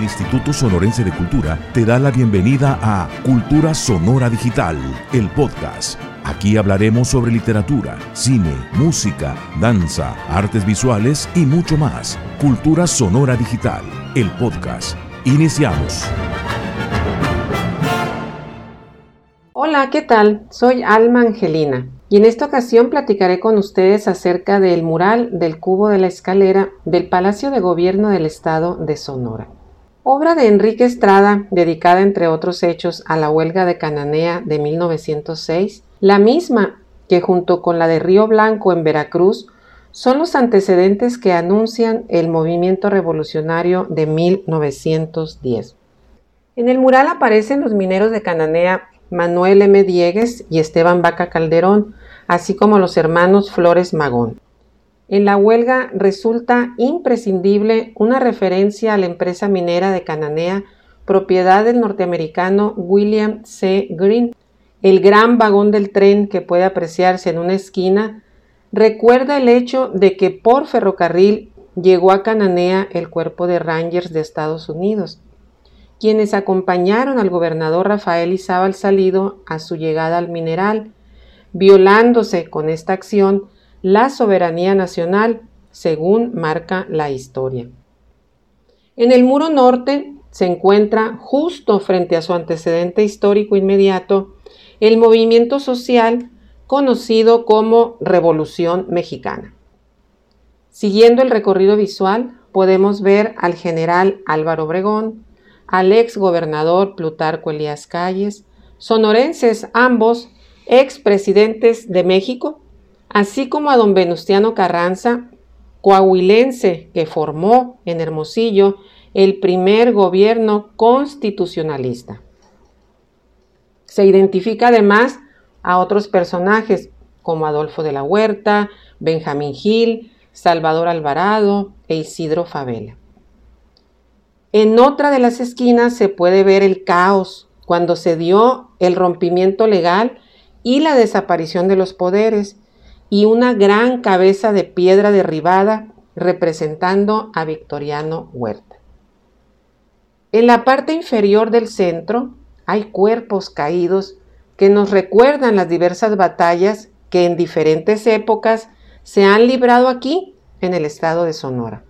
El Instituto Sonorense de Cultura te da la bienvenida a Cultura Sonora Digital, el podcast. Aquí hablaremos sobre literatura, cine, música, danza, artes visuales y mucho más. Cultura Sonora Digital, el podcast. Iniciamos. Hola, ¿qué tal? Soy Alma Angelina y en esta ocasión platicaré con ustedes acerca del mural del cubo de la escalera del Palacio de Gobierno del Estado de Sonora. Obra de Enrique Estrada, dedicada entre otros hechos a la huelga de Cananea de 1906, la misma que junto con la de Río Blanco en Veracruz son los antecedentes que anuncian el movimiento revolucionario de 1910. En el mural aparecen los mineros de Cananea Manuel M. Diegues y Esteban Vaca Calderón, así como los hermanos Flores Magón. En la huelga resulta imprescindible una referencia a la empresa minera de Cananea, propiedad del norteamericano William C. Green. El gran vagón del tren que puede apreciarse en una esquina recuerda el hecho de que por ferrocarril llegó a Cananea el cuerpo de Rangers de Estados Unidos quienes acompañaron al gobernador Rafael Izábal Salido a su llegada al mineral, violándose con esta acción la soberanía nacional, según marca la historia. En el muro norte se encuentra, justo frente a su antecedente histórico inmediato, el movimiento social conocido como Revolución Mexicana. Siguiendo el recorrido visual, podemos ver al general Álvaro Obregón, al ex gobernador Plutarco Elías Calles, sonorenses ambos, ex presidentes de México, así como a don Venustiano Carranza, coahuilense que formó en Hermosillo el primer gobierno constitucionalista. Se identifica además a otros personajes como Adolfo de la Huerta, Benjamín Gil, Salvador Alvarado e Isidro Favela. En otra de las esquinas se puede ver el caos cuando se dio el rompimiento legal y la desaparición de los poderes y una gran cabeza de piedra derribada representando a Victoriano Huerta. En la parte inferior del centro hay cuerpos caídos que nos recuerdan las diversas batallas que en diferentes épocas se han librado aquí en el estado de Sonora.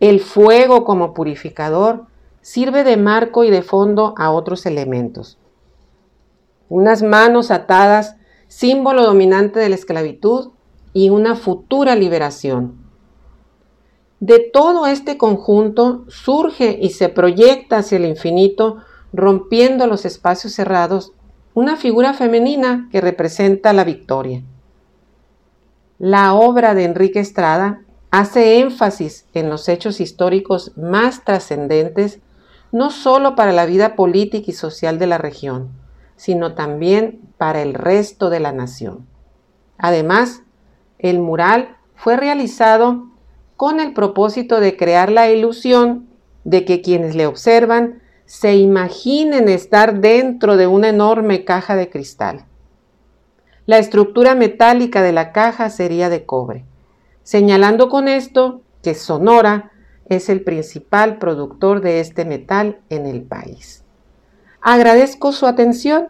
El fuego como purificador sirve de marco y de fondo a otros elementos. Unas manos atadas, símbolo dominante de la esclavitud y una futura liberación. De todo este conjunto surge y se proyecta hacia el infinito, rompiendo los espacios cerrados, una figura femenina que representa la victoria. La obra de Enrique Estrada hace énfasis en los hechos históricos más trascendentes, no solo para la vida política y social de la región, sino también para el resto de la nación. Además, el mural fue realizado con el propósito de crear la ilusión de que quienes le observan se imaginen estar dentro de una enorme caja de cristal. La estructura metálica de la caja sería de cobre señalando con esto que Sonora es el principal productor de este metal en el país. Agradezco su atención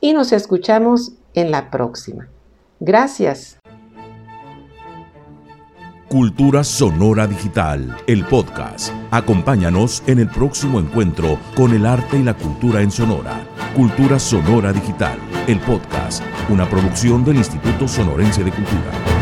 y nos escuchamos en la próxima. Gracias. Cultura Sonora Digital, el podcast. Acompáñanos en el próximo encuentro con el arte y la cultura en Sonora. Cultura Sonora Digital, el podcast, una producción del Instituto Sonorense de Cultura.